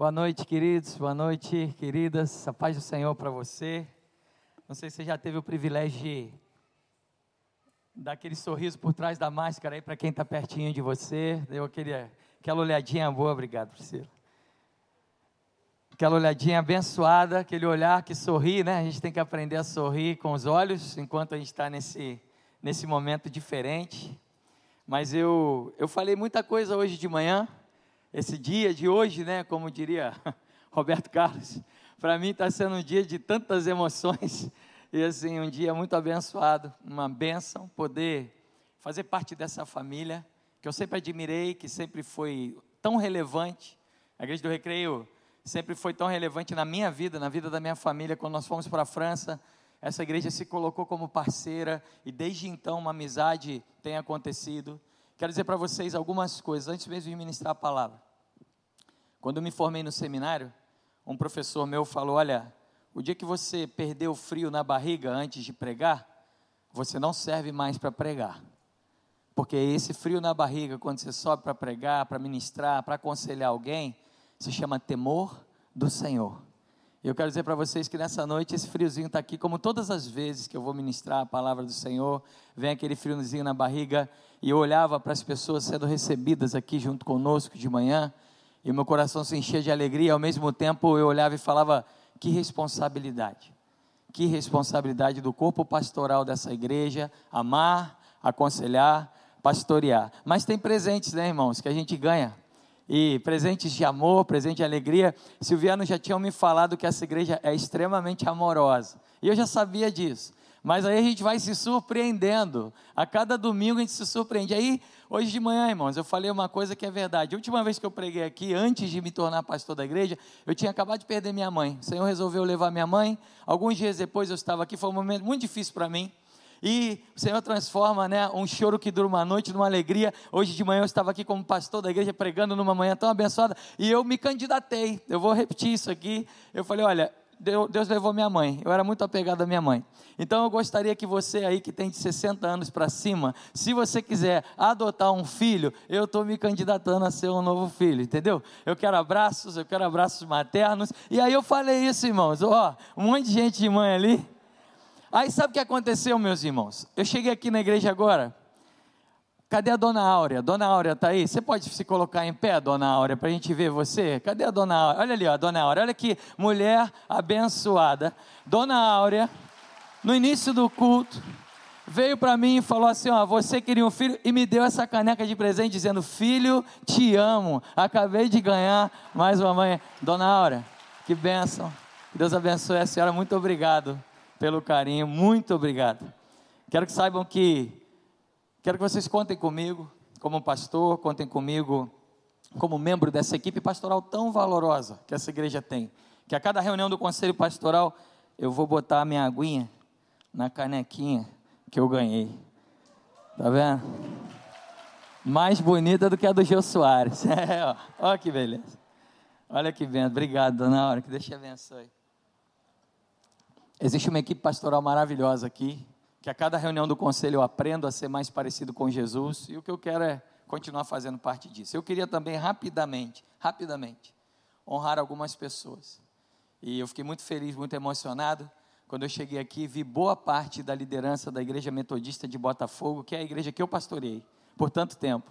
Boa noite, queridos. Boa noite, queridas. A paz do Senhor para você. Não sei se você já teve o privilégio de dar aquele sorriso por trás da máscara aí para quem está pertinho de você. Deu aquele, aquela olhadinha boa. Obrigado, Priscila. Aquela olhadinha abençoada, aquele olhar que sorri, né? A gente tem que aprender a sorrir com os olhos enquanto a gente está nesse, nesse momento diferente. Mas eu, eu falei muita coisa hoje de manhã esse dia de hoje, né, como diria Roberto Carlos, para mim está sendo um dia de tantas emoções e assim um dia muito abençoado, uma benção poder fazer parte dessa família que eu sempre admirei, que sempre foi tão relevante. A Igreja do Recreio sempre foi tão relevante na minha vida, na vida da minha família. Quando nós fomos para a França, essa igreja se colocou como parceira e desde então uma amizade tem acontecido. Quero dizer para vocês algumas coisas antes mesmo de ministrar a palavra. Quando eu me formei no seminário, um professor meu falou: Olha, o dia que você perdeu o frio na barriga antes de pregar, você não serve mais para pregar. Porque esse frio na barriga, quando você sobe para pregar, para ministrar, para aconselhar alguém, se chama temor do Senhor. E eu quero dizer para vocês que nessa noite esse friozinho está aqui, como todas as vezes que eu vou ministrar a palavra do Senhor, vem aquele friozinho na barriga, e eu olhava para as pessoas sendo recebidas aqui junto conosco de manhã, e meu coração se enchia de alegria, ao mesmo tempo eu olhava e falava: que responsabilidade, que responsabilidade do corpo pastoral dessa igreja, amar, aconselhar, pastorear. Mas tem presentes, né, irmãos, que a gente ganha e presentes de amor, presente de alegria. Silviano já tinha me falado que essa igreja é extremamente amorosa. E eu já sabia disso. Mas aí a gente vai se surpreendendo. A cada domingo a gente se surpreende. Aí, hoje de manhã, irmãos, eu falei uma coisa que é verdade. A última vez que eu preguei aqui, antes de me tornar pastor da igreja, eu tinha acabado de perder minha mãe. O Senhor resolveu levar minha mãe. Alguns dias depois eu estava aqui, foi um momento muito difícil para mim. E o Senhor transforma né, um choro que dura uma noite numa alegria. Hoje de manhã eu estava aqui como pastor da igreja pregando numa manhã tão abençoada e eu me candidatei. Eu vou repetir isso aqui. Eu falei: olha, Deus levou minha mãe. Eu era muito apegado à minha mãe. Então eu gostaria que você aí que tem de 60 anos para cima, se você quiser adotar um filho, eu estou me candidatando a ser um novo filho, entendeu? Eu quero abraços, eu quero abraços maternos. E aí eu falei isso, irmãos. Ó, um monte de gente de mãe ali. Aí sabe o que aconteceu, meus irmãos? Eu cheguei aqui na igreja agora. Cadê a dona Áurea? Dona Áurea está aí? Você pode se colocar em pé, dona Áurea, para a gente ver você? Cadê a dona Áurea? Olha ali, ó, a dona Áurea. Olha que mulher abençoada. Dona Áurea, no início do culto, veio para mim e falou assim: Ó, você queria um filho? E me deu essa caneca de presente dizendo: Filho, te amo. Acabei de ganhar mais uma mãe. Dona Áurea, que bênção. Deus abençoe a senhora. Muito obrigado pelo carinho, muito obrigado. Quero que saibam que, quero que vocês contem comigo, como pastor, contem comigo como membro dessa equipe pastoral tão valorosa que essa igreja tem. Que a cada reunião do conselho pastoral eu vou botar a minha aguinha na canequinha que eu ganhei. Tá vendo? Mais bonita do que a do Gil Soares. É. Olha que beleza. Olha que bem. Obrigado, dona Aura. Que Deus te abençoe. Existe uma equipe pastoral maravilhosa aqui, que a cada reunião do conselho eu aprendo a ser mais parecido com Jesus, e o que eu quero é continuar fazendo parte disso. Eu queria também rapidamente, rapidamente, honrar algumas pessoas. E eu fiquei muito feliz, muito emocionado quando eu cheguei aqui, vi boa parte da liderança da Igreja Metodista de Botafogo, que é a igreja que eu pastorei por tanto tempo.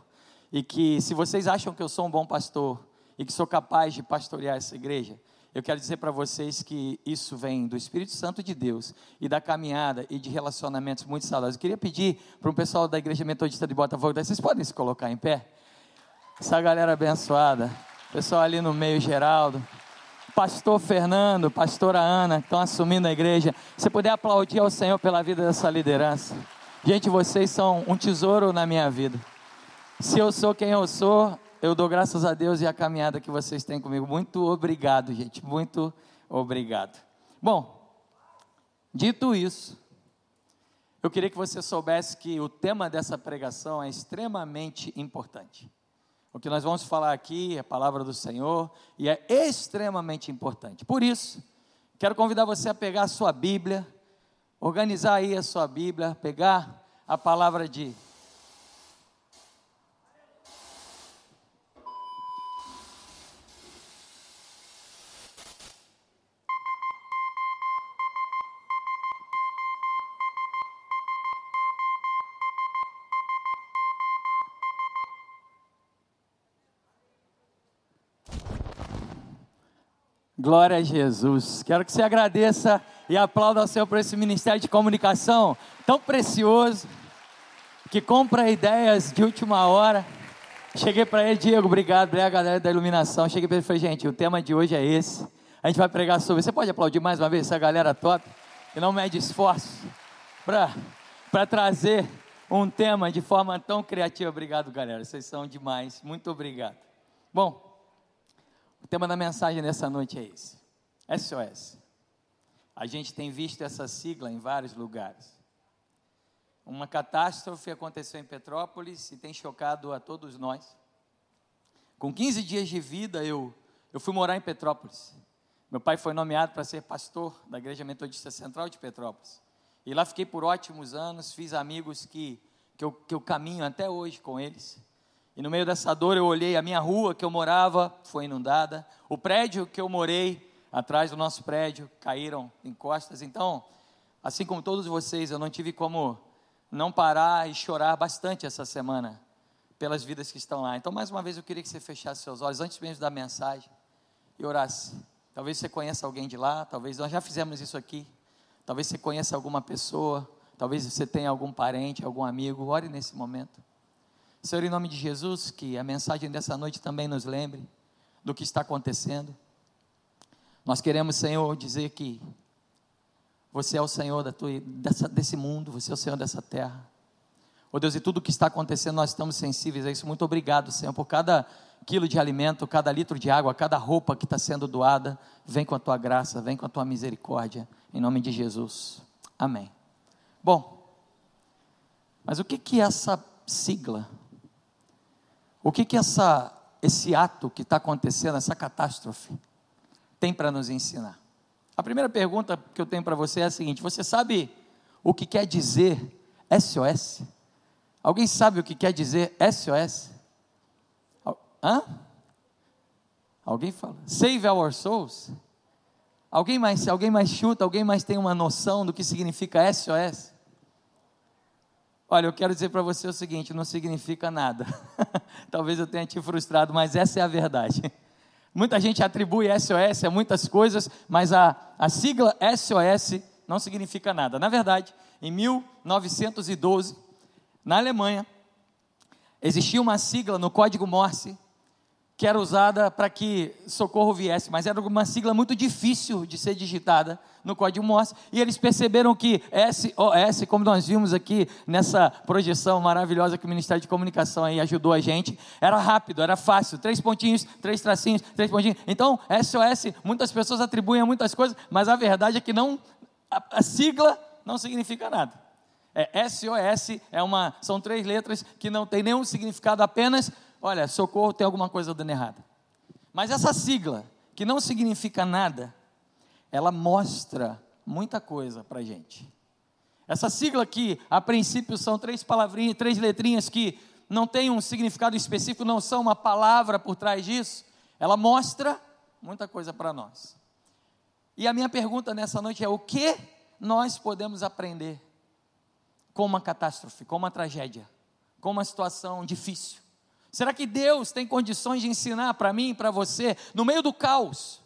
E que se vocês acham que eu sou um bom pastor e que sou capaz de pastorear essa igreja, eu quero dizer para vocês que isso vem do Espírito Santo de Deus e da caminhada e de relacionamentos muito saudáveis. Eu queria pedir para o pessoal da Igreja Metodista de Botafogo, vocês podem se colocar em pé? Essa galera abençoada, pessoal ali no meio, Geraldo, pastor Fernando, pastora Ana, estão assumindo a igreja. Se puder aplaudir ao Senhor pela vida dessa liderança. Gente, vocês são um tesouro na minha vida. Se eu sou quem eu sou, eu dou graças a Deus e a caminhada que vocês têm comigo. Muito obrigado, gente. Muito obrigado. Bom, dito isso, eu queria que você soubesse que o tema dessa pregação é extremamente importante. O que nós vamos falar aqui é a palavra do Senhor e é extremamente importante. Por isso, quero convidar você a pegar a sua Bíblia, organizar aí a sua Bíblia, pegar a palavra de Glória a Jesus. Quero que você agradeça e aplauda ao Senhor por esse ministério de comunicação tão precioso, que compra ideias de última hora. Cheguei para ele, Diego, obrigado, obrigado galera da iluminação. Cheguei para ele e falei, gente, o tema de hoje é esse. A gente vai pregar sobre. Você pode aplaudir mais uma vez essa galera top, que não mede esforço para trazer um tema de forma tão criativa. Obrigado, galera. Vocês são demais. Muito obrigado. Bom, o tema da mensagem dessa noite é esse: SOS. A gente tem visto essa sigla em vários lugares. Uma catástrofe aconteceu em Petrópolis e tem chocado a todos nós. Com 15 dias de vida, eu, eu fui morar em Petrópolis. Meu pai foi nomeado para ser pastor da Igreja Metodista Central de Petrópolis. E lá fiquei por ótimos anos, fiz amigos que, que, eu, que eu caminho até hoje com eles. E no meio dessa dor eu olhei a minha rua que eu morava, foi inundada. O prédio que eu morei, atrás do nosso prédio, caíram em costas. Então, assim como todos vocês, eu não tive como não parar e chorar bastante essa semana pelas vidas que estão lá. Então, mais uma vez, eu queria que você fechasse seus olhos antes mesmo da mensagem e orasse. Talvez você conheça alguém de lá, talvez nós já fizemos isso aqui. Talvez você conheça alguma pessoa, talvez você tenha algum parente, algum amigo. Ore nesse momento. Senhor, em nome de Jesus, que a mensagem dessa noite também nos lembre do que está acontecendo. Nós queremos, Senhor, dizer que você é o Senhor da tua, dessa, desse mundo, você é o Senhor dessa terra. Oh Deus, e tudo o que está acontecendo, nós estamos sensíveis a isso. Muito obrigado, Senhor, por cada quilo de alimento, cada litro de água, cada roupa que está sendo doada. Vem com a tua graça, vem com a tua misericórdia, em nome de Jesus. Amém. Bom, mas o que que é essa sigla o que que essa, esse ato que está acontecendo, essa catástrofe, tem para nos ensinar? A primeira pergunta que eu tenho para você é a seguinte: você sabe o que quer dizer SOS? Alguém sabe o que quer dizer SOS? Hã? Alguém fala? Save our souls? Alguém mais, alguém mais chuta, alguém mais tem uma noção do que significa SOS? Olha, eu quero dizer para você o seguinte: não significa nada. Talvez eu tenha te frustrado, mas essa é a verdade. Muita gente atribui SOS a muitas coisas, mas a, a sigla SOS não significa nada. Na verdade, em 1912, na Alemanha, existia uma sigla no código Morse que era usada para que socorro viesse, mas era uma sigla muito difícil de ser digitada no código Morse, e eles perceberam que SOS, como nós vimos aqui nessa projeção maravilhosa que o Ministério de Comunicação aí ajudou a gente, era rápido, era fácil, três pontinhos, três tracinhos, três pontinhos. Então, SOS, muitas pessoas atribuem a muitas coisas, mas a verdade é que não a, a sigla não significa nada. É, SOS é uma, são três letras que não tem nenhum significado, apenas olha, socorro tem alguma coisa dando errado. Mas essa sigla, que não significa nada, ela mostra muita coisa para a gente. Essa sigla aqui, a princípio, são três palavrinhas, três letrinhas que não têm um significado específico, não são uma palavra por trás disso. Ela mostra muita coisa para nós. E a minha pergunta nessa noite é: o que nós podemos aprender com uma catástrofe, com uma tragédia, com uma situação difícil? Será que Deus tem condições de ensinar para mim para você, no meio do caos,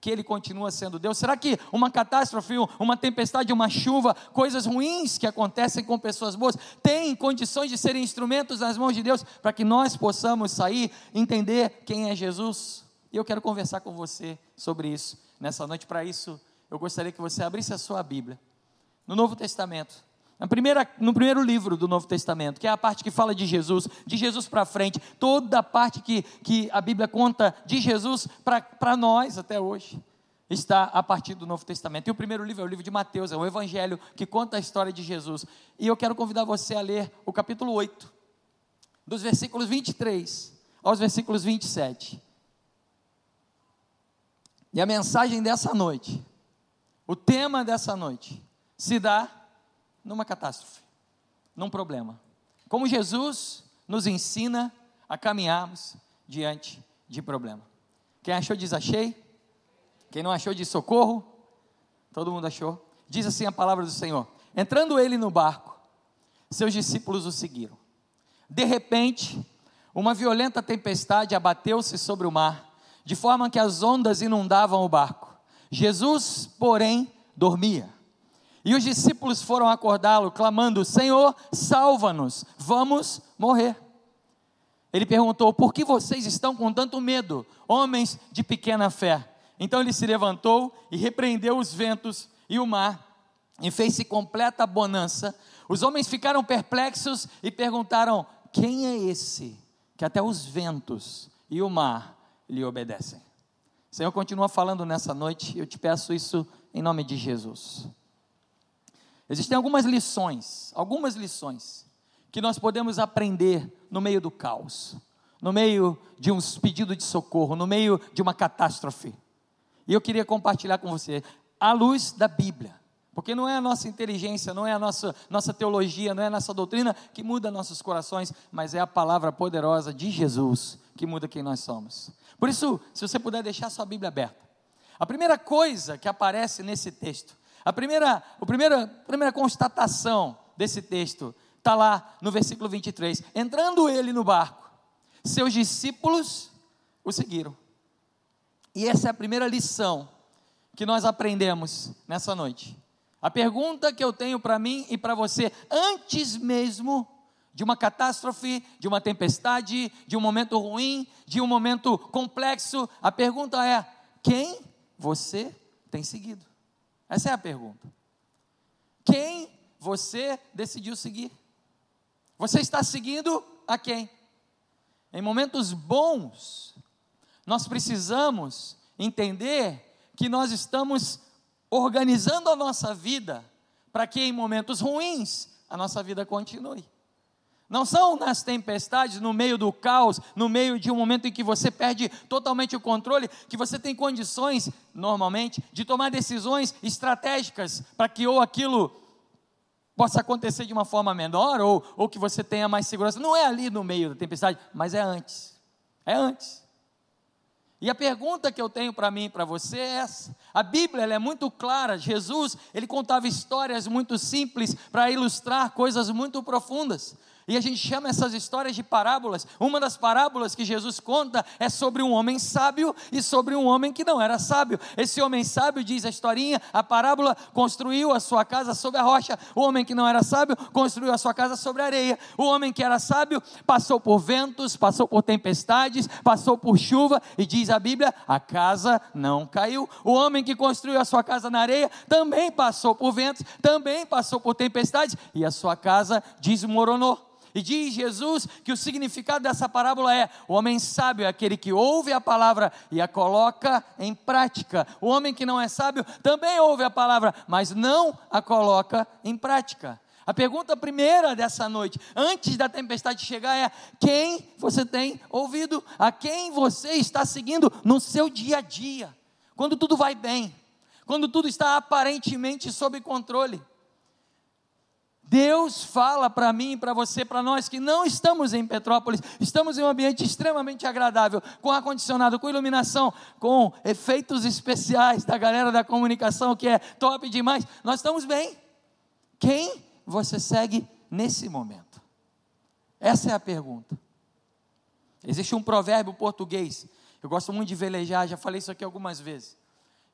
que Ele continua sendo Deus? Será que uma catástrofe, uma tempestade, uma chuva, coisas ruins que acontecem com pessoas boas, têm condições de serem instrumentos nas mãos de Deus para que nós possamos sair, entender quem é Jesus? E eu quero conversar com você sobre isso nessa noite. Para isso, eu gostaria que você abrisse a sua Bíblia no Novo Testamento na primeira, no primeiro livro do Novo Testamento, que é a parte que fala de Jesus, de Jesus para frente, toda a parte que, que a Bíblia conta de Jesus para nós até hoje, está a partir do Novo Testamento. E o primeiro livro é o livro de Mateus, é o Evangelho que conta a história de Jesus. E eu quero convidar você a ler o capítulo 8, dos versículos 23 aos versículos 27. E a mensagem dessa noite, o tema dessa noite, se dá numa catástrofe, num problema. Como Jesus nos ensina a caminharmos diante de problema. Quem achou diz achei. Quem não achou diz socorro. Todo mundo achou. Diz assim a palavra do Senhor: Entrando ele no barco, seus discípulos o seguiram. De repente, uma violenta tempestade abateu-se sobre o mar de forma que as ondas inundavam o barco. Jesus, porém, dormia. E os discípulos foram acordá-lo, clamando: Senhor, salva-nos, vamos morrer. Ele perguntou: Por que vocês estão com tanto medo, homens de pequena fé? Então ele se levantou e repreendeu os ventos e o mar, e fez-se completa bonança. Os homens ficaram perplexos e perguntaram: Quem é esse que até os ventos e o mar lhe obedecem? O Senhor continua falando nessa noite, eu te peço isso em nome de Jesus. Existem algumas lições, algumas lições que nós podemos aprender no meio do caos, no meio de um pedido de socorro, no meio de uma catástrofe. E eu queria compartilhar com você à luz da Bíblia. Porque não é a nossa inteligência, não é a nossa, nossa teologia, não é a nossa doutrina que muda nossos corações, mas é a palavra poderosa de Jesus que muda quem nós somos. Por isso, se você puder deixar sua Bíblia aberta. A primeira coisa que aparece nesse texto a primeira, a primeira, a primeira constatação desse texto está lá no versículo 23. Entrando ele no barco, seus discípulos o seguiram. E essa é a primeira lição que nós aprendemos nessa noite. A pergunta que eu tenho para mim e para você, antes mesmo de uma catástrofe, de uma tempestade, de um momento ruim, de um momento complexo, a pergunta é: quem você tem seguido? Essa é a pergunta. Quem você decidiu seguir? Você está seguindo a quem? Em momentos bons, nós precisamos entender que nós estamos organizando a nossa vida para que em momentos ruins a nossa vida continue. Não são nas tempestades, no meio do caos, no meio de um momento em que você perde totalmente o controle, que você tem condições, normalmente, de tomar decisões estratégicas para que ou aquilo possa acontecer de uma forma menor, ou, ou que você tenha mais segurança. Não é ali no meio da tempestade, mas é antes. É antes. E a pergunta que eu tenho para mim e para você é essa. A Bíblia é muito clara. Jesus, ele contava histórias muito simples para ilustrar coisas muito profundas. E a gente chama essas histórias de parábolas. Uma das parábolas que Jesus conta é sobre um homem sábio e sobre um homem que não era sábio. Esse homem sábio, diz a historinha, a parábola, construiu a sua casa sobre a rocha. O homem que não era sábio construiu a sua casa sobre a areia. O homem que era sábio passou por ventos, passou por tempestades, passou por chuva e diz a Bíblia: a casa não caiu. O homem que construiu a sua casa na areia também passou por ventos, também passou por tempestades e a sua casa desmoronou. E diz Jesus que o significado dessa parábola é: o homem sábio é aquele que ouve a palavra e a coloca em prática. O homem que não é sábio também ouve a palavra, mas não a coloca em prática. A pergunta primeira dessa noite, antes da tempestade chegar, é: quem você tem ouvido? A quem você está seguindo no seu dia a dia? Quando tudo vai bem, quando tudo está aparentemente sob controle. Deus fala para mim para você, para nós que não estamos em Petrópolis, estamos em um ambiente extremamente agradável, com ar-condicionado, com iluminação, com efeitos especiais da galera da comunicação, que é top demais. Nós estamos bem. Quem você segue nesse momento? Essa é a pergunta. Existe um provérbio português, eu gosto muito de velejar, já falei isso aqui algumas vezes.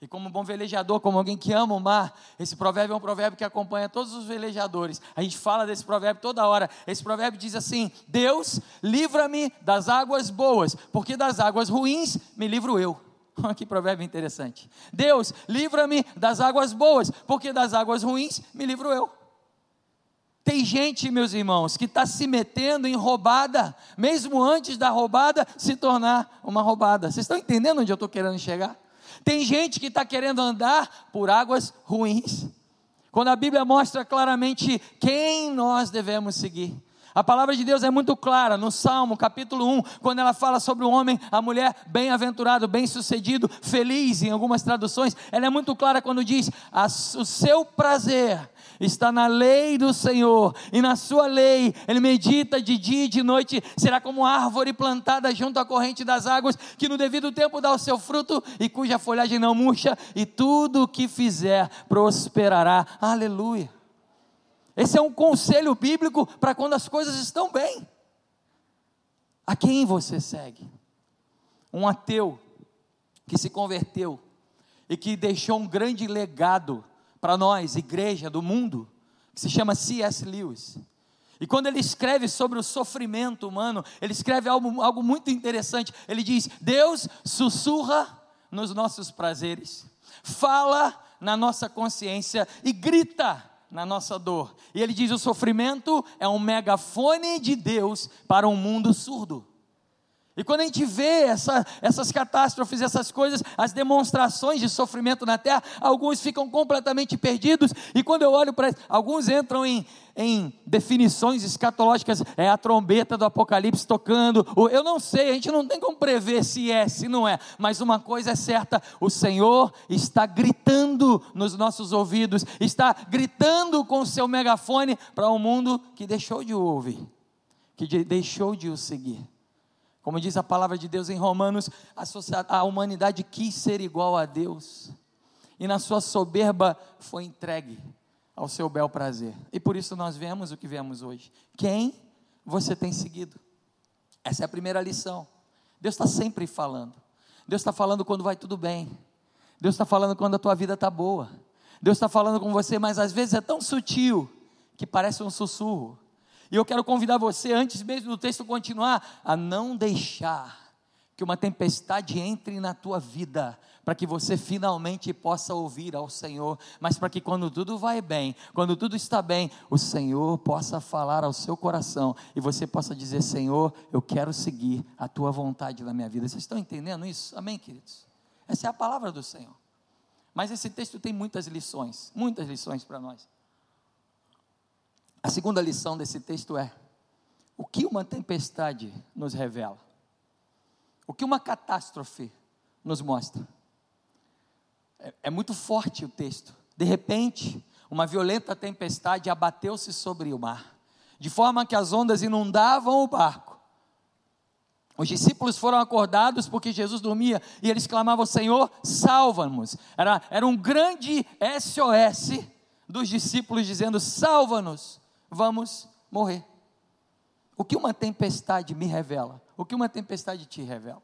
E como bom velejador, como alguém que ama o mar, esse provérbio é um provérbio que acompanha todos os velejadores. A gente fala desse provérbio toda hora. Esse provérbio diz assim: Deus, livra-me das águas boas, porque das águas ruins me livro eu. que provérbio interessante. Deus, livra-me das águas boas, porque das águas ruins me livro eu. Tem gente, meus irmãos, que está se metendo em roubada, mesmo antes da roubada se tornar uma roubada. Vocês estão entendendo onde eu estou querendo chegar? Tem gente que está querendo andar por águas ruins. Quando a Bíblia mostra claramente quem nós devemos seguir. A palavra de Deus é muito clara no Salmo, capítulo 1, quando ela fala sobre o homem, a mulher bem-aventurado, bem-sucedido, feliz em algumas traduções. Ela é muito clara quando diz: o seu prazer está na lei do Senhor, e na sua lei ele medita de dia e de noite, será como árvore plantada junto à corrente das águas, que no devido tempo dá o seu fruto e cuja folhagem não murcha, e tudo o que fizer prosperará. Aleluia. Esse é um conselho bíblico para quando as coisas estão bem. A quem você segue? Um ateu que se converteu e que deixou um grande legado para nós, igreja do mundo, que se chama C.S. Lewis. E quando ele escreve sobre o sofrimento humano, ele escreve algo, algo muito interessante. Ele diz: Deus sussurra nos nossos prazeres, fala na nossa consciência e grita na nossa dor. E ele diz: o sofrimento é um megafone de Deus para um mundo surdo. E quando a gente vê essa, essas catástrofes, essas coisas, as demonstrações de sofrimento na terra, alguns ficam completamente perdidos. E quando eu olho para. Alguns entram em, em definições escatológicas, é a trombeta do Apocalipse tocando. Eu não sei, a gente não tem como prever se é, se não é. Mas uma coisa é certa: o Senhor está gritando nos nossos ouvidos, está gritando com o seu megafone para um mundo que deixou de o ouvir, que deixou de o seguir. Como diz a palavra de Deus em Romanos, a, humanidade quis ser igual a Deus, e na sua soberba foi entregue ao seu bel prazer. E por isso nós vemos o que vemos hoje. Quem você tem seguido? Essa é a primeira lição. Deus está sempre falando. Deus está falando quando vai tudo bem. Deus está falando quando a tua vida está boa. Deus está falando com você, mas às vezes é tão sutil que parece um sussurro. E eu quero convidar você, antes mesmo do texto continuar, a não deixar que uma tempestade entre na tua vida, para que você finalmente possa ouvir ao Senhor, mas para que quando tudo vai bem, quando tudo está bem, o Senhor possa falar ao seu coração e você possa dizer: Senhor, eu quero seguir a tua vontade na minha vida. Vocês estão entendendo isso? Amém, queridos? Essa é a palavra do Senhor. Mas esse texto tem muitas lições, muitas lições para nós. A segunda lição desse texto é: o que uma tempestade nos revela? O que uma catástrofe nos mostra? É, é muito forte o texto. De repente, uma violenta tempestade abateu-se sobre o mar, de forma que as ondas inundavam o barco. Os discípulos foram acordados porque Jesus dormia e eles clamavam: Senhor, salva-nos. Era, era um grande SOS dos discípulos dizendo: salva-nos vamos morrer. O que uma tempestade me revela? O que uma tempestade te revela?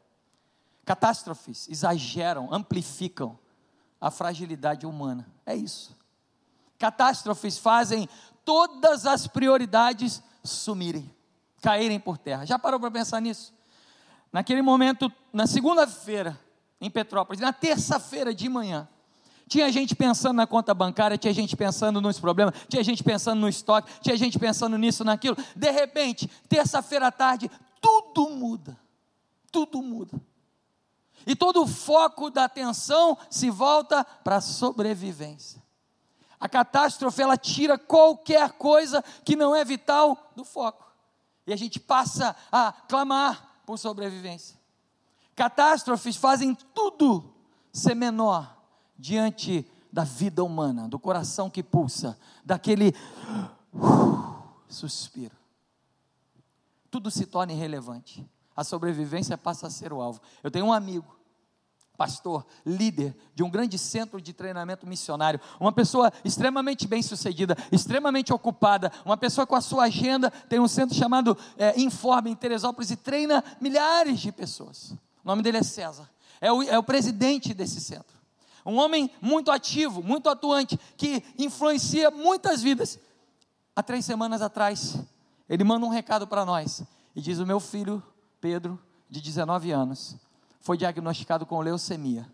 Catástrofes exageram, amplificam a fragilidade humana. É isso. Catástrofes fazem todas as prioridades sumirem, caírem por terra. Já parou para pensar nisso? Naquele momento, na segunda-feira, em Petrópolis, na terça-feira de manhã, tinha gente pensando na conta bancária, tinha gente pensando nos problemas, tinha gente pensando no estoque, tinha gente pensando nisso, naquilo. De repente, terça-feira à tarde, tudo muda. Tudo muda. E todo o foco da atenção se volta para a sobrevivência. A catástrofe ela tira qualquer coisa que não é vital do foco. E a gente passa a clamar por sobrevivência. Catástrofes fazem tudo ser menor diante da vida humana, do coração que pulsa, daquele uh, suspiro. Tudo se torna irrelevante. A sobrevivência passa a ser o alvo. Eu tenho um amigo, pastor, líder de um grande centro de treinamento missionário, uma pessoa extremamente bem sucedida, extremamente ocupada, uma pessoa com a sua agenda, tem um centro chamado é, Informe em Teresópolis e treina milhares de pessoas. O nome dele é César, é o, é o presidente desse centro. Um homem muito ativo, muito atuante, que influencia muitas vidas. Há três semanas atrás, ele manda um recado para nós e diz: O meu filho, Pedro, de 19 anos, foi diagnosticado com leucemia,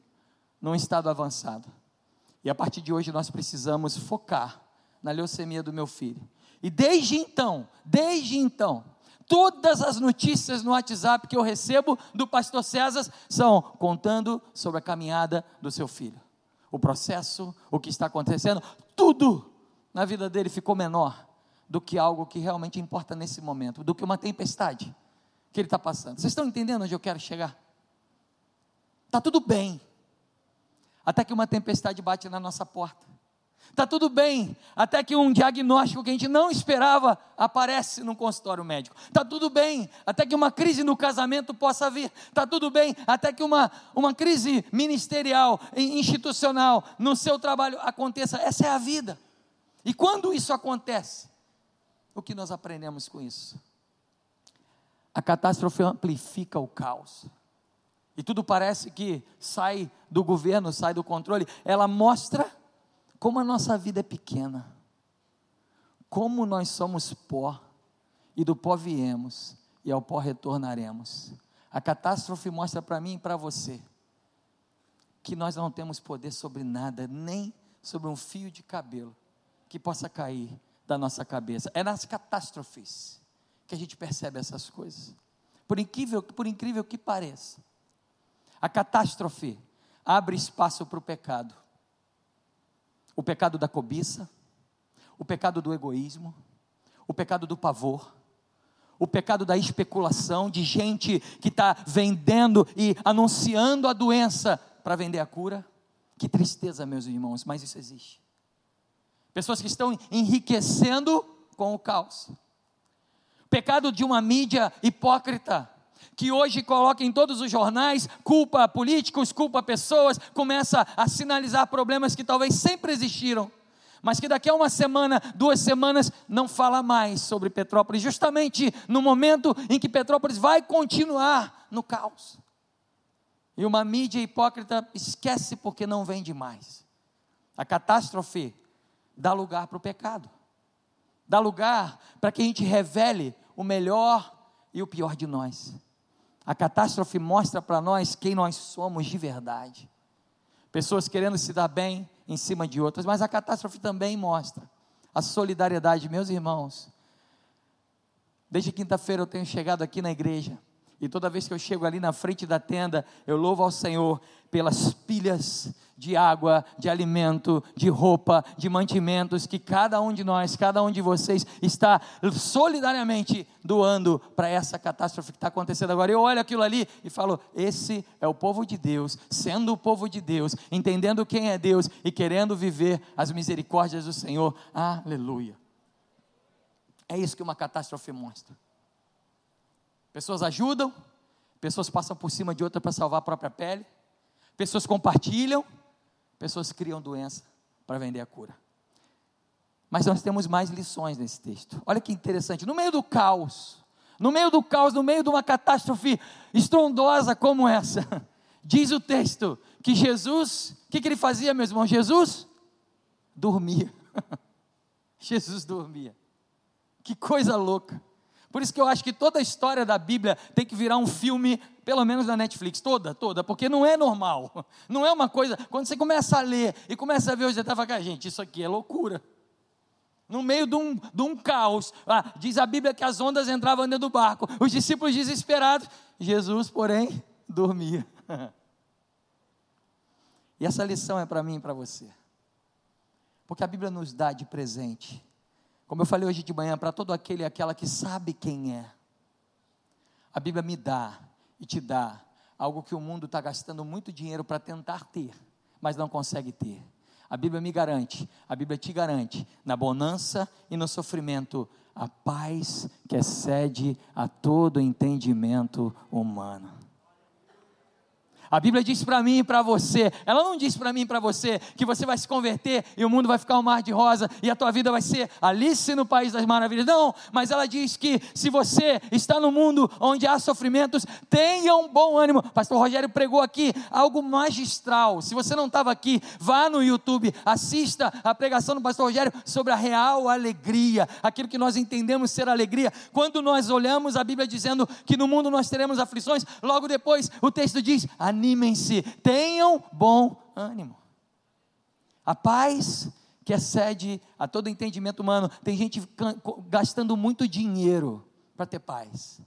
num estado avançado. E a partir de hoje nós precisamos focar na leucemia do meu filho. E desde então, desde então, todas as notícias no WhatsApp que eu recebo do pastor César são contando sobre a caminhada do seu filho. O processo, o que está acontecendo, tudo na vida dele ficou menor do que algo que realmente importa nesse momento, do que uma tempestade que ele está passando. Vocês estão entendendo onde eu quero chegar? Está tudo bem, até que uma tempestade bate na nossa porta. Está tudo bem, até que um diagnóstico que a gente não esperava aparece no consultório médico. Está tudo bem, até que uma crise no casamento possa vir. Está tudo bem, até que uma, uma crise ministerial, institucional, no seu trabalho aconteça. Essa é a vida. E quando isso acontece, o que nós aprendemos com isso? A catástrofe amplifica o caos. e tudo parece que sai do governo, sai do controle, ela mostra como a nossa vida é pequena, como nós somos pó, e do pó viemos, e ao pó retornaremos. A catástrofe mostra para mim e para você que nós não temos poder sobre nada, nem sobre um fio de cabelo que possa cair da nossa cabeça. É nas catástrofes que a gente percebe essas coisas. Por incrível, por incrível que pareça, a catástrofe abre espaço para o pecado. O pecado da cobiça, o pecado do egoísmo, o pecado do pavor, o pecado da especulação, de gente que está vendendo e anunciando a doença para vender a cura. Que tristeza, meus irmãos, mas isso existe. Pessoas que estão enriquecendo com o caos. Pecado de uma mídia hipócrita, que hoje coloca em todos os jornais, culpa políticos, culpa pessoas, começa a sinalizar problemas que talvez sempre existiram, mas que daqui a uma semana, duas semanas, não fala mais sobre Petrópolis, justamente no momento em que Petrópolis vai continuar no caos. E uma mídia hipócrita esquece porque não vende mais. A catástrofe dá lugar para o pecado, dá lugar para que a gente revele o melhor e o pior de nós. A catástrofe mostra para nós quem nós somos de verdade. Pessoas querendo se dar bem em cima de outras, mas a catástrofe também mostra a solidariedade, meus irmãos. Desde quinta-feira eu tenho chegado aqui na igreja e toda vez que eu chego ali na frente da tenda, eu louvo ao Senhor pelas pilhas de água, de alimento, de roupa, de mantimentos que cada um de nós, cada um de vocês está solidariamente doando para essa catástrofe que está acontecendo agora. Eu olho aquilo ali e falo: esse é o povo de Deus, sendo o povo de Deus, entendendo quem é Deus e querendo viver as misericórdias do Senhor. Aleluia. É isso que uma catástrofe mostra. Pessoas ajudam, pessoas passam por cima de outra para salvar a própria pele, pessoas compartilham, pessoas criam doença para vender a cura. Mas nós temos mais lições nesse texto. Olha que interessante. No meio do caos, no meio do caos, no meio de uma catástrofe estrondosa como essa, diz o texto que Jesus, o que, que ele fazia, meu irmão? Jesus dormia. Jesus dormia. Que coisa louca. Por isso que eu acho que toda a história da Bíblia tem que virar um filme, pelo menos na Netflix, toda, toda, porque não é normal. Não é uma coisa. Quando você começa a ler e começa a ver, você está falando, gente, isso aqui é loucura. No meio de um, de um caos, ah, diz a Bíblia que as ondas entravam dentro do barco, os discípulos desesperados, Jesus, porém, dormia. E essa lição é para mim e para você, porque a Bíblia nos dá de presente como eu falei hoje de manhã, para todo aquele e aquela que sabe quem é, a Bíblia me dá e te dá algo que o mundo está gastando muito dinheiro para tentar ter, mas não consegue ter. A Bíblia me garante, a Bíblia te garante, na bonança e no sofrimento, a paz que excede a todo entendimento humano. A Bíblia diz para mim e para você, ela não diz para mim e para você que você vai se converter e o mundo vai ficar um mar de rosa e a tua vida vai ser Alice no País das Maravilhas. Não, mas ela diz que se você está no mundo onde há sofrimentos, tenha um bom ânimo. Pastor Rogério pregou aqui algo magistral. Se você não estava aqui, vá no YouTube, assista a pregação do Pastor Rogério sobre a real alegria, aquilo que nós entendemos ser alegria. Quando nós olhamos a Bíblia dizendo que no mundo nós teremos aflições, logo depois o texto diz: animem-se, tenham bom ânimo. A paz que excede a todo entendimento humano. Tem gente gastando muito dinheiro para ter paz.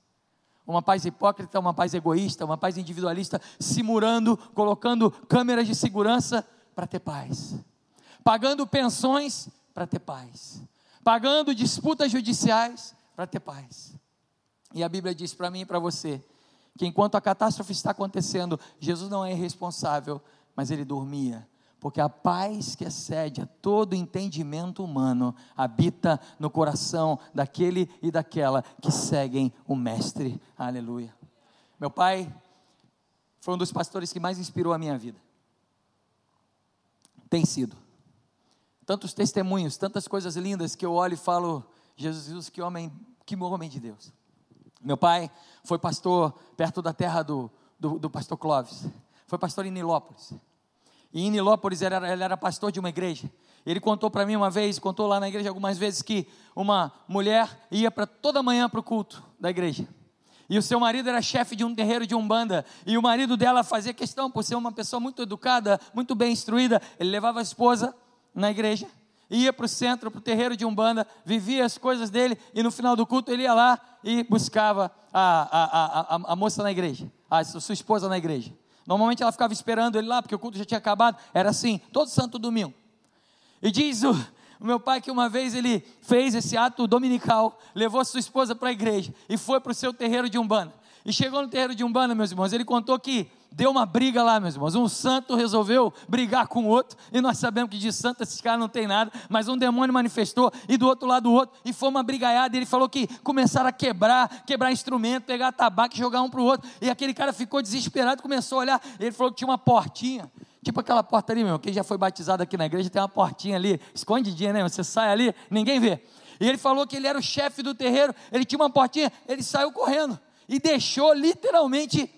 Uma paz hipócrita, uma paz egoísta, uma paz individualista, simulando, colocando câmeras de segurança para ter paz. Pagando pensões para ter paz. Pagando disputas judiciais para ter paz. E a Bíblia diz para mim e para você que enquanto a catástrofe está acontecendo, Jesus não é irresponsável, mas ele dormia. Porque a paz que excede a todo entendimento humano habita no coração daquele e daquela que seguem o Mestre. Aleluia. Meu pai foi um dos pastores que mais inspirou a minha vida. Tem sido. Tantos testemunhos, tantas coisas lindas que eu olho e falo: Jesus, que homem, que homem de Deus. Meu pai foi pastor perto da terra do, do, do pastor Clóvis. Foi pastor em Nilópolis. E em Nilópolis ele era, ele era pastor de uma igreja. Ele contou para mim uma vez, contou lá na igreja algumas vezes, que uma mulher ia para toda manhã para o culto da igreja. E o seu marido era chefe de um terreiro de umbanda. E o marido dela fazia questão, por ser uma pessoa muito educada, muito bem instruída, ele levava a esposa na igreja, ia para o centro, para o terreiro de umbanda, vivia as coisas dele, e no final do culto ele ia lá e buscava a, a, a, a moça na igreja, a sua esposa na igreja. Normalmente ela ficava esperando ele lá, porque o culto já tinha acabado. Era assim, todo santo domingo. E diz o, o meu pai que uma vez ele fez esse ato dominical, levou sua esposa para a igreja e foi para o seu terreiro de Umbanda. E chegou no terreiro de Umbanda, meus irmãos, ele contou que deu uma briga lá, meus irmãos. Um santo resolveu brigar com o outro, e nós sabemos que de santo esses caras não tem nada, mas um demônio manifestou, e do outro lado o outro, e foi uma brigaiada. Ele falou que começaram a quebrar, quebrar instrumento, pegar tabaco e jogar um para o outro. E aquele cara ficou desesperado, começou a olhar. Ele falou que tinha uma portinha. Tipo aquela porta ali, meu, quem já foi batizado aqui na igreja tem uma portinha ali, escondidinha, né? Você sai ali, ninguém vê. E ele falou que ele era o chefe do terreiro, ele tinha uma portinha, ele saiu correndo e deixou literalmente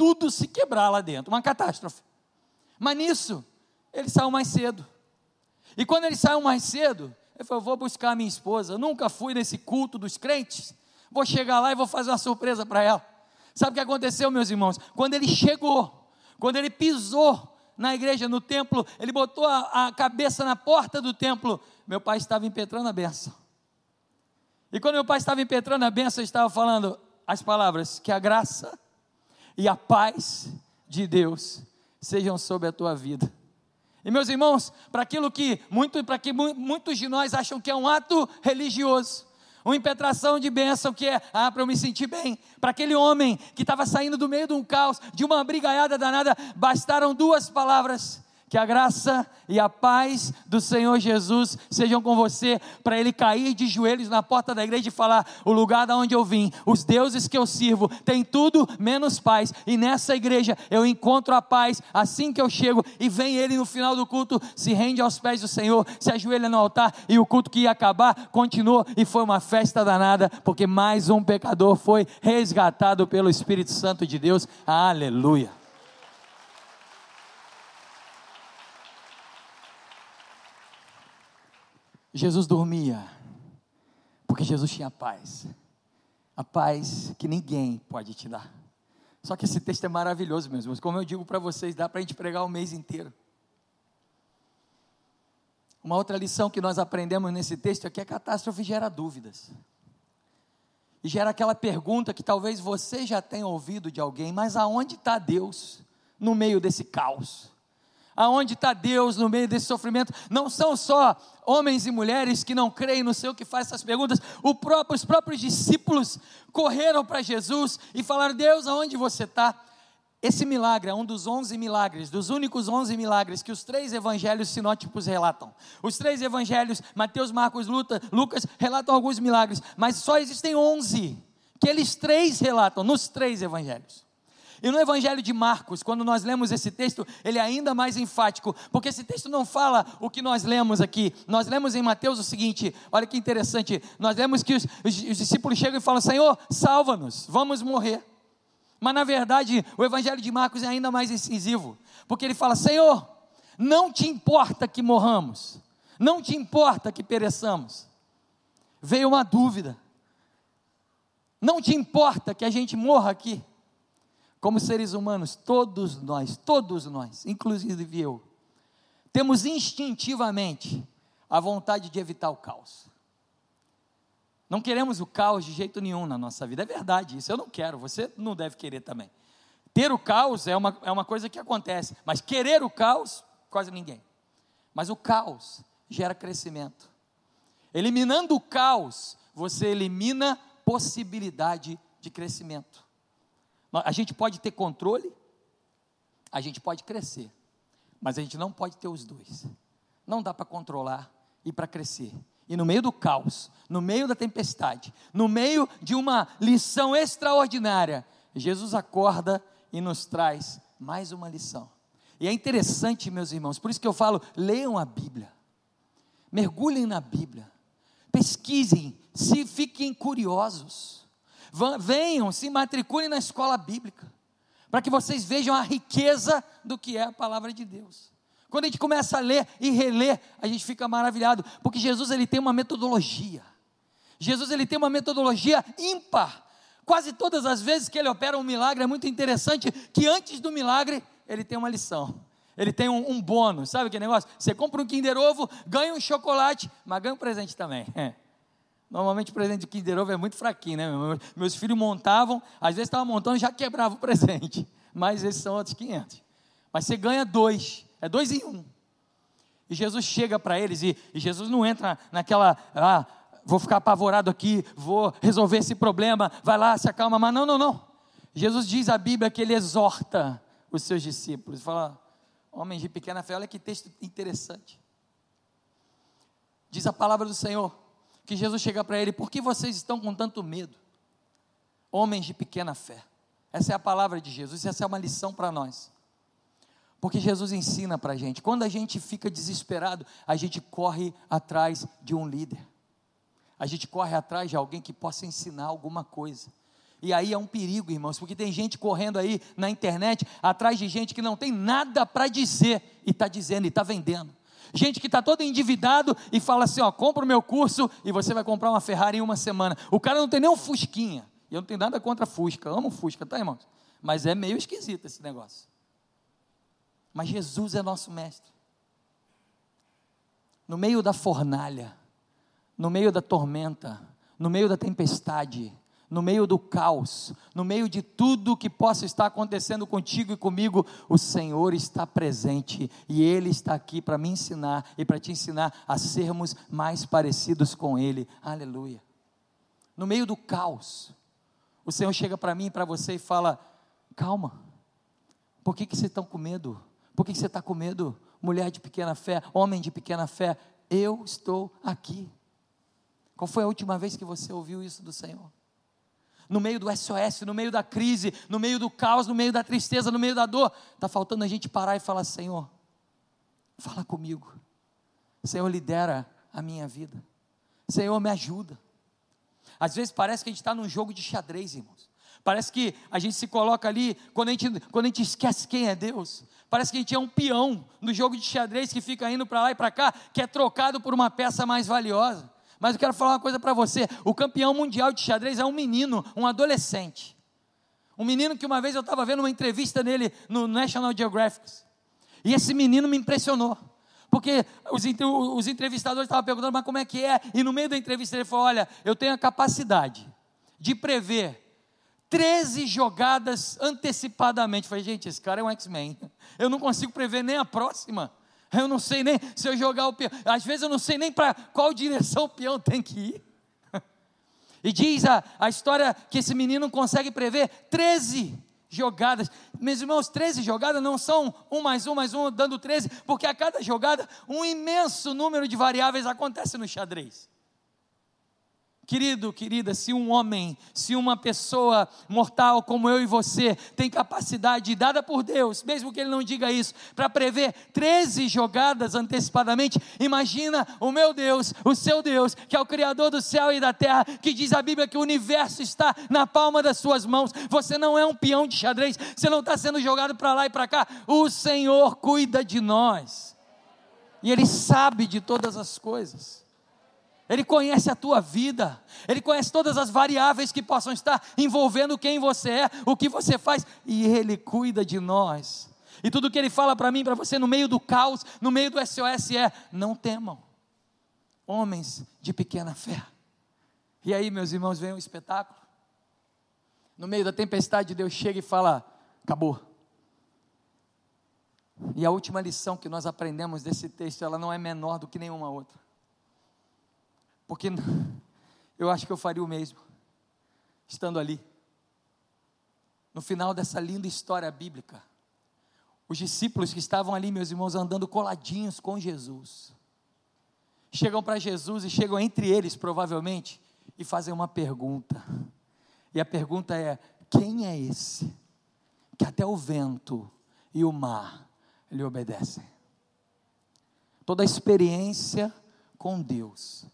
tudo se quebrar lá dentro, uma catástrofe. Mas nisso, ele saiu mais cedo. E quando ele saiu mais cedo, ele falou: Vou buscar a minha esposa. Eu nunca fui nesse culto dos crentes. Vou chegar lá e vou fazer uma surpresa para ela. Sabe o que aconteceu, meus irmãos? Quando ele chegou, quando ele pisou na igreja, no templo, ele botou a, a cabeça na porta do templo. Meu pai estava impetrando a benção. E quando meu pai estava impetrando a benção, ele estava falando as palavras: que a graça e a paz de Deus sejam sobre a tua vida. E meus irmãos, para aquilo que muito, para que muitos de nós acham que é um ato religioso, uma impetração de bênção que é, ah, para eu me sentir bem. Para aquele homem que estava saindo do meio de um caos, de uma brigaiada danada, bastaram duas palavras que a graça e a paz do Senhor Jesus sejam com você, para ele cair de joelhos na porta da igreja e falar: o lugar da onde eu vim, os deuses que eu sirvo, tem tudo menos paz. E nessa igreja eu encontro a paz assim que eu chego e vem ele no final do culto, se rende aos pés do Senhor, se ajoelha no altar e o culto que ia acabar continuou e foi uma festa danada, porque mais um pecador foi resgatado pelo Espírito Santo de Deus. Aleluia. Jesus dormia, porque Jesus tinha paz, a paz que ninguém pode te dar. Só que esse texto é maravilhoso, meus irmãos. Como eu digo para vocês, dá para a gente pregar o mês inteiro. Uma outra lição que nós aprendemos nesse texto é que a catástrofe gera dúvidas. E gera aquela pergunta que talvez você já tenha ouvido de alguém: mas aonde está Deus no meio desse caos? Aonde está Deus no meio desse sofrimento. Não são só homens e mulheres que não creem no Senhor que faz essas perguntas. Próprio, os próprios discípulos correram para Jesus e falaram: Deus, aonde você está? Esse milagre é um dos onze milagres, dos únicos onze milagres que os três evangelhos sinóticos relatam. Os três evangelhos, Mateus, Marcos, Lucas, relatam alguns milagres, mas só existem onze que eles três relatam nos três evangelhos. E no Evangelho de Marcos, quando nós lemos esse texto, ele é ainda mais enfático, porque esse texto não fala o que nós lemos aqui. Nós lemos em Mateus o seguinte: olha que interessante. Nós lemos que os, os, os discípulos chegam e falam: Senhor, salva-nos, vamos morrer. Mas na verdade, o Evangelho de Marcos é ainda mais incisivo, porque ele fala: Senhor, não te importa que morramos, não te importa que pereçamos. Veio uma dúvida, não te importa que a gente morra aqui. Como seres humanos, todos nós, todos nós, inclusive eu, temos instintivamente a vontade de evitar o caos. Não queremos o caos de jeito nenhum na nossa vida, é verdade, isso eu não quero, você não deve querer também. Ter o caos é uma, é uma coisa que acontece, mas querer o caos, quase ninguém. Mas o caos gera crescimento. Eliminando o caos, você elimina possibilidade de crescimento. A gente pode ter controle, a gente pode crescer, mas a gente não pode ter os dois. Não dá para controlar e para crescer. E no meio do caos, no meio da tempestade, no meio de uma lição extraordinária, Jesus acorda e nos traz mais uma lição. E é interessante, meus irmãos, por isso que eu falo: leiam a Bíblia, mergulhem na Bíblia, pesquisem, se fiquem curiosos venham, se matriculem na escola bíblica, para que vocês vejam a riqueza do que é a palavra de Deus. Quando a gente começa a ler e reler, a gente fica maravilhado, porque Jesus ele tem uma metodologia. Jesus ele tem uma metodologia ímpar. Quase todas as vezes que ele opera um milagre é muito interessante que antes do milagre ele tem uma lição. Ele tem um, um bônus, sabe que negócio? Você compra um Kinder Ovo, ganha um chocolate, mas ganha um presente também. Normalmente o presente de Kinder Ovo é muito fraquinho, né? Meus filhos montavam, às vezes estavam montando e já quebrava o presente. Mas esses são outros 500. Mas você ganha dois, é dois em um. E Jesus chega para eles e, e, Jesus não entra naquela, ah, vou ficar apavorado aqui, vou resolver esse problema, vai lá, se acalma, mas não, não, não. Jesus diz a Bíblia que ele exorta os seus discípulos, fala, homens de pequena fé, olha que texto interessante. Diz a palavra do Senhor, que Jesus chega para ele: Por que vocês estão com tanto medo? Homens de pequena fé. Essa é a palavra de Jesus, essa é uma lição para nós. Porque Jesus ensina para a gente: quando a gente fica desesperado, a gente corre atrás de um líder, a gente corre atrás de alguém que possa ensinar alguma coisa. E aí é um perigo, irmãos, porque tem gente correndo aí na internet atrás de gente que não tem nada para dizer e está dizendo e está vendendo. Gente que está todo endividado e fala assim: ó, compra o meu curso e você vai comprar uma Ferrari em uma semana. O cara não tem nem um Fusquinha. E eu não tenho nada contra Fusca, amo Fusca, tá, irmãos? Mas é meio esquisito esse negócio. Mas Jesus é nosso mestre. No meio da fornalha, no meio da tormenta, no meio da tempestade, no meio do caos, no meio de tudo que possa estar acontecendo contigo e comigo, o Senhor está presente e Ele está aqui para me ensinar e para te ensinar a sermos mais parecidos com Ele. Aleluia. No meio do caos, o Senhor chega para mim e para você e fala: calma, por que, que você está com medo? Por que, que você está com medo? Mulher de pequena fé, homem de pequena fé, eu estou aqui. Qual foi a última vez que você ouviu isso do Senhor? No meio do SOS, no meio da crise, no meio do caos, no meio da tristeza, no meio da dor. Está faltando a gente parar e falar: Senhor, fala comigo. Senhor, lidera a minha vida. Senhor, me ajuda. Às vezes parece que a gente está num jogo de xadrez, irmãos. Parece que a gente se coloca ali, quando a, gente, quando a gente esquece quem é Deus, parece que a gente é um peão no jogo de xadrez que fica indo para lá e para cá, que é trocado por uma peça mais valiosa. Mas eu quero falar uma coisa para você: o campeão mundial de xadrez é um menino, um adolescente. Um menino que uma vez eu estava vendo uma entrevista dele no National Geographic. E esse menino me impressionou. Porque os, os entrevistadores estavam perguntando, mas como é que é? E no meio da entrevista ele falou: Olha, eu tenho a capacidade de prever 13 jogadas antecipadamente. Eu falei, gente, esse cara é um X-Men. Eu não consigo prever nem a próxima. Eu não sei nem se eu jogar o peão. Às vezes eu não sei nem para qual direção o peão tem que ir. E diz a, a história que esse menino consegue prever 13 jogadas. Meus irmãos, 13 jogadas não são um mais um mais um dando 13, porque a cada jogada um imenso número de variáveis acontece no xadrez. Querido, querida, se um homem, se uma pessoa mortal como eu e você tem capacidade dada por Deus, mesmo que ele não diga isso, para prever 13 jogadas antecipadamente, imagina o meu Deus, o seu Deus, que é o Criador do céu e da terra, que diz a Bíblia que o universo está na palma das suas mãos. Você não é um peão de xadrez, você não está sendo jogado para lá e para cá. O Senhor cuida de nós, e Ele sabe de todas as coisas. Ele conhece a tua vida, Ele conhece todas as variáveis que possam estar envolvendo quem você é, o que você faz, e Ele cuida de nós. E tudo que Ele fala para mim, para você, no meio do caos, no meio do SOS, é: não temam, homens de pequena fé. E aí, meus irmãos, vem um espetáculo. No meio da tempestade, Deus chega e fala: acabou. E a última lição que nós aprendemos desse texto, ela não é menor do que nenhuma outra. Porque eu acho que eu faria o mesmo, estando ali. No final dessa linda história bíblica, os discípulos que estavam ali, meus irmãos, andando coladinhos com Jesus, chegam para Jesus e chegam entre eles, provavelmente, e fazem uma pergunta. E a pergunta é: quem é esse que até o vento e o mar lhe obedecem? Toda a experiência com Deus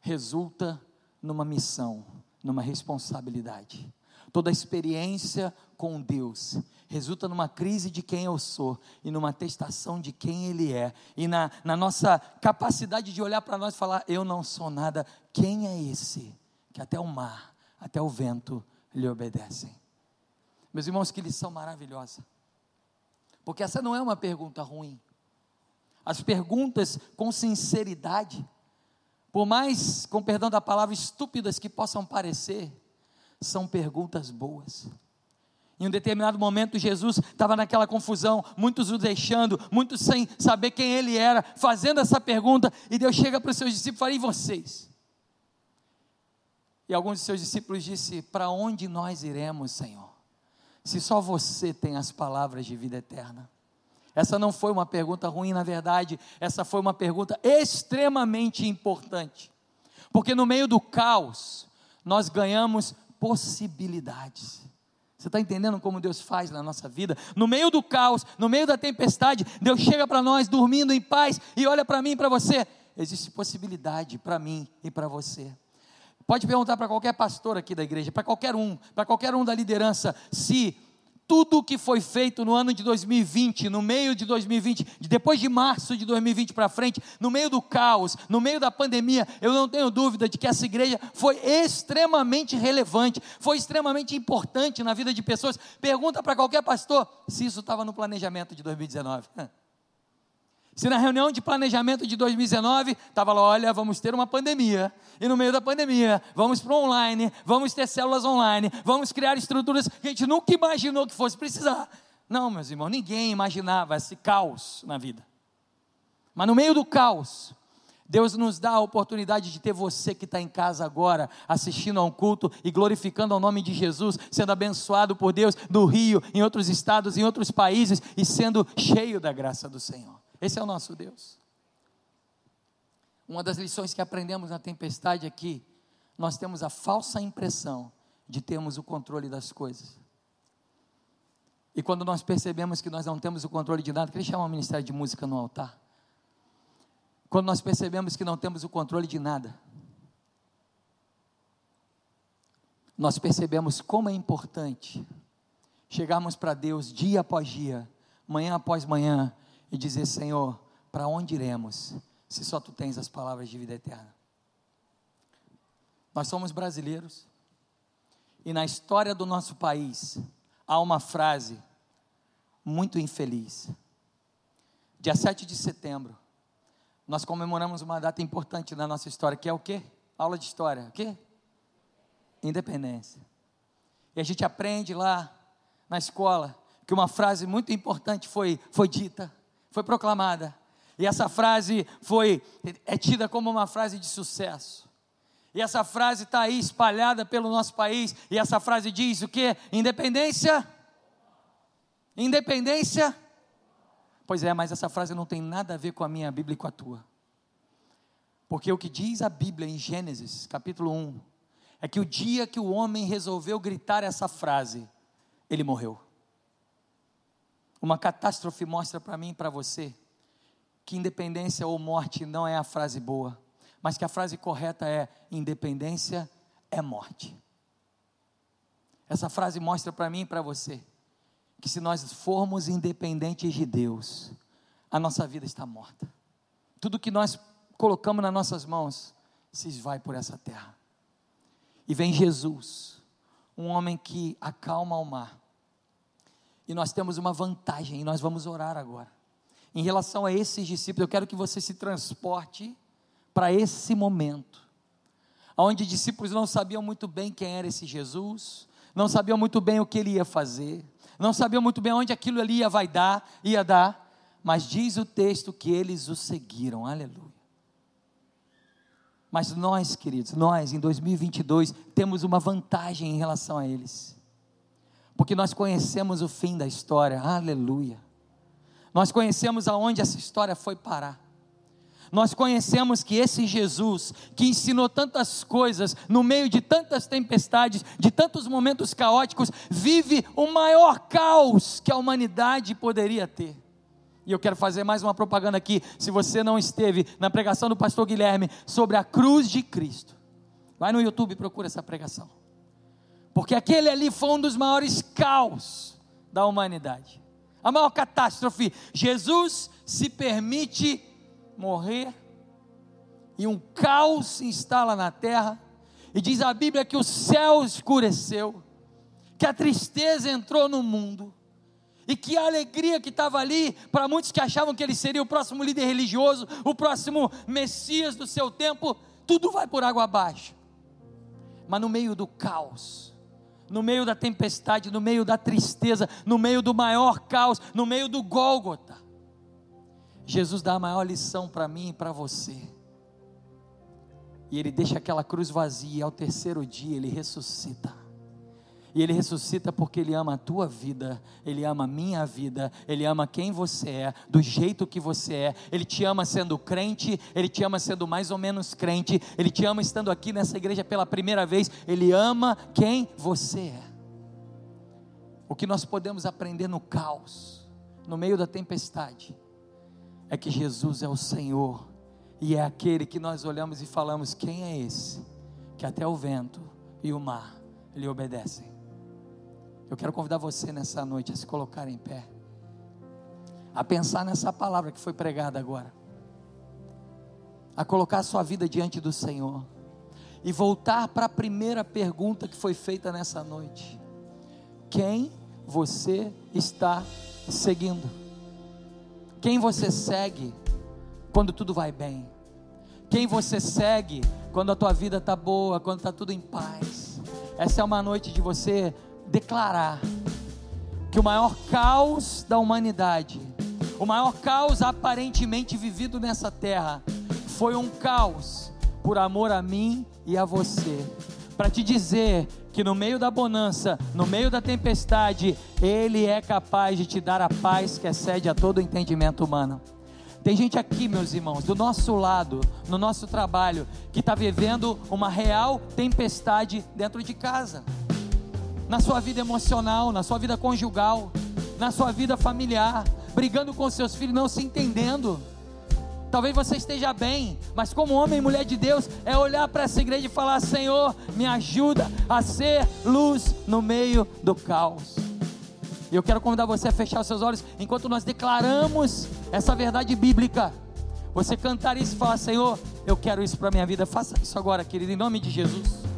resulta numa missão, numa responsabilidade. Toda experiência com Deus resulta numa crise de quem eu sou e numa testação de quem Ele é, e na, na nossa capacidade de olhar para nós e falar: Eu não sou nada, quem é esse que até o mar, até o vento lhe obedecem? Meus irmãos, que lição maravilhosa, porque essa não é uma pergunta ruim, as perguntas com sinceridade, por mais, com perdão da palavra, estúpidas que possam parecer, são perguntas boas. Em um determinado momento, Jesus estava naquela confusão, muitos o deixando, muitos sem saber quem ele era, fazendo essa pergunta, e Deus chega para os seus discípulos e fala: E vocês? E alguns de seus discípulos disse: Para onde nós iremos, Senhor? Se só você tem as palavras de vida eterna. Essa não foi uma pergunta ruim, na verdade, essa foi uma pergunta extremamente importante. Porque no meio do caos, nós ganhamos possibilidades. Você está entendendo como Deus faz na nossa vida? No meio do caos, no meio da tempestade, Deus chega para nós dormindo em paz e olha para mim e para você. Existe possibilidade para mim e para você. Pode perguntar para qualquer pastor aqui da igreja, para qualquer um, para qualquer um da liderança, se tudo o que foi feito no ano de 2020, no meio de 2020, depois de março de 2020 para frente, no meio do caos, no meio da pandemia, eu não tenho dúvida de que essa igreja foi extremamente relevante, foi extremamente importante na vida de pessoas. Pergunta para qualquer pastor se isso estava no planejamento de 2019. Se na reunião de planejamento de 2019 estava lá, olha, vamos ter uma pandemia, e no meio da pandemia, vamos para online, vamos ter células online, vamos criar estruturas que a gente nunca imaginou que fosse precisar. Não, meus irmãos, ninguém imaginava esse caos na vida. Mas no meio do caos, Deus nos dá a oportunidade de ter você que está em casa agora, assistindo a um culto e glorificando o nome de Jesus, sendo abençoado por Deus no Rio, em outros estados, em outros países e sendo cheio da graça do Senhor. Esse é o nosso Deus. Uma das lições que aprendemos na tempestade aqui, é nós temos a falsa impressão de termos o controle das coisas. E quando nós percebemos que nós não temos o controle de nada, queria chamar o Ministério de Música no altar. Quando nós percebemos que não temos o controle de nada, nós percebemos como é importante chegarmos para Deus dia após dia, manhã após manhã, e dizer: Senhor, para onde iremos se só tu tens as palavras de vida eterna? Nós somos brasileiros e na história do nosso país há uma frase muito infeliz. Dia 7 de setembro, nós comemoramos uma data importante na nossa história, que é o quê? Aula de história, o quê? Independência. E a gente aprende lá na escola que uma frase muito importante foi, foi dita foi proclamada. E essa frase foi é tida como uma frase de sucesso. E essa frase está aí espalhada pelo nosso país. E essa frase diz o que? Independência? Independência? Pois é, mas essa frase não tem nada a ver com a minha Bíblia e com a tua. Porque o que diz a Bíblia em Gênesis, capítulo 1, é que o dia que o homem resolveu gritar essa frase, ele morreu. Uma catástrofe mostra para mim e para você que independência ou morte não é a frase boa, mas que a frase correta é independência é morte. Essa frase mostra para mim e para você que se nós formos independentes de Deus, a nossa vida está morta. Tudo que nós colocamos nas nossas mãos se esvai por essa terra. E vem Jesus, um homem que acalma o mar, e nós temos uma vantagem, e nós vamos orar agora. Em relação a esses discípulos, eu quero que você se transporte para esse momento, onde discípulos não sabiam muito bem quem era esse Jesus, não sabiam muito bem o que ele ia fazer, não sabiam muito bem onde aquilo ali ia vai dar, ia dar, mas diz o texto que eles o seguiram. Aleluia. Mas nós, queridos, nós em 2022 temos uma vantagem em relação a eles porque nós conhecemos o fim da história, aleluia. Nós conhecemos aonde essa história foi parar. Nós conhecemos que esse Jesus, que ensinou tantas coisas no meio de tantas tempestades, de tantos momentos caóticos, vive o maior caos que a humanidade poderia ter. E eu quero fazer mais uma propaganda aqui. Se você não esteve na pregação do pastor Guilherme sobre a cruz de Cristo, vai no YouTube e procura essa pregação. Porque aquele ali foi um dos maiores caos da humanidade. A maior catástrofe. Jesus se permite morrer e um caos se instala na terra. E diz a Bíblia que o céu escureceu, que a tristeza entrou no mundo e que a alegria que estava ali, para muitos que achavam que ele seria o próximo líder religioso, o próximo Messias do seu tempo, tudo vai por água abaixo. Mas no meio do caos, no meio da tempestade, no meio da tristeza, no meio do maior caos, no meio do Gólgota, Jesus dá a maior lição para mim e para você. E ele deixa aquela cruz vazia, e ao terceiro dia ele ressuscita. E Ele ressuscita porque Ele ama a tua vida, Ele ama a minha vida, Ele ama quem você é, do jeito que você é. Ele te ama sendo crente, Ele te ama sendo mais ou menos crente, Ele te ama estando aqui nessa igreja pela primeira vez, Ele ama quem você é. O que nós podemos aprender no caos, no meio da tempestade, é que Jesus é o Senhor e é aquele que nós olhamos e falamos: quem é esse? Que até o vento e o mar lhe obedecem. Eu quero convidar você nessa noite a se colocar em pé, a pensar nessa palavra que foi pregada agora, a colocar a sua vida diante do Senhor e voltar para a primeira pergunta que foi feita nessa noite: Quem você está seguindo? Quem você segue quando tudo vai bem? Quem você segue quando a tua vida está boa, quando está tudo em paz? Essa é uma noite de você declarar que o maior caos da humanidade, o maior caos aparentemente vivido nessa terra, foi um caos por amor a mim e a você. Para te dizer que no meio da bonança, no meio da tempestade, Ele é capaz de te dar a paz que excede a todo entendimento humano. Tem gente aqui, meus irmãos, do nosso lado, no nosso trabalho, que está vivendo uma real tempestade dentro de casa na sua vida emocional, na sua vida conjugal, na sua vida familiar, brigando com seus filhos, não se entendendo. Talvez você esteja bem, mas como homem e mulher de Deus, é olhar para essa igreja e falar: Senhor, me ajuda a ser luz no meio do caos. E eu quero convidar você a fechar os seus olhos enquanto nós declaramos essa verdade bíblica. Você cantar isso e falar: Senhor, eu quero isso para a minha vida. Faça isso agora, querido, em nome de Jesus.